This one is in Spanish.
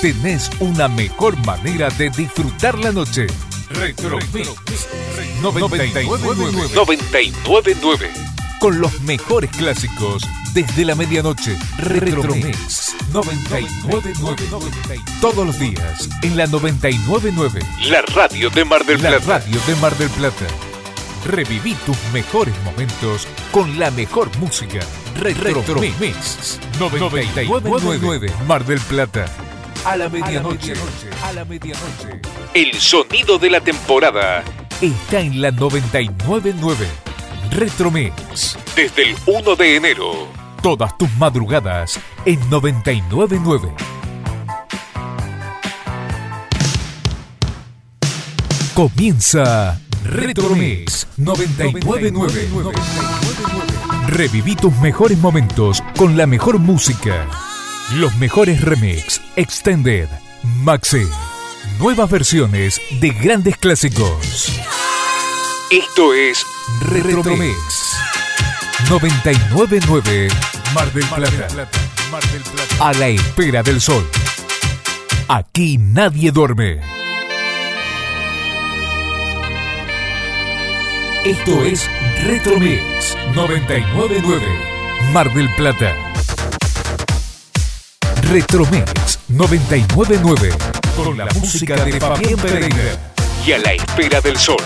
tenés una mejor manera de disfrutar la noche. Retro Mix 999 999 con los mejores clásicos desde la medianoche. Retro Mix 999 todos los días en la 999. La radio de Mar del Plata. La radio de Mar del Plata. Reviví tus mejores momentos con la mejor música. Retro, Mix 999 Mar del Plata. A la medianoche. A la medianoche. El sonido de la temporada está en la 999. Retromix. Desde el 1 de enero. Todas tus madrugadas en 999. Comienza Retromix 999. Reviví tus mejores momentos con la mejor música. Los mejores remix, extended, maxi. Nuevas versiones de grandes clásicos. Esto es Retromix 999 Mar del Plata. A la espera del sol. Aquí nadie duerme. Esto es Retromix 999 Mar del Plata. Retromix 999 con la música de Fabián Pereira y a la espera del sol.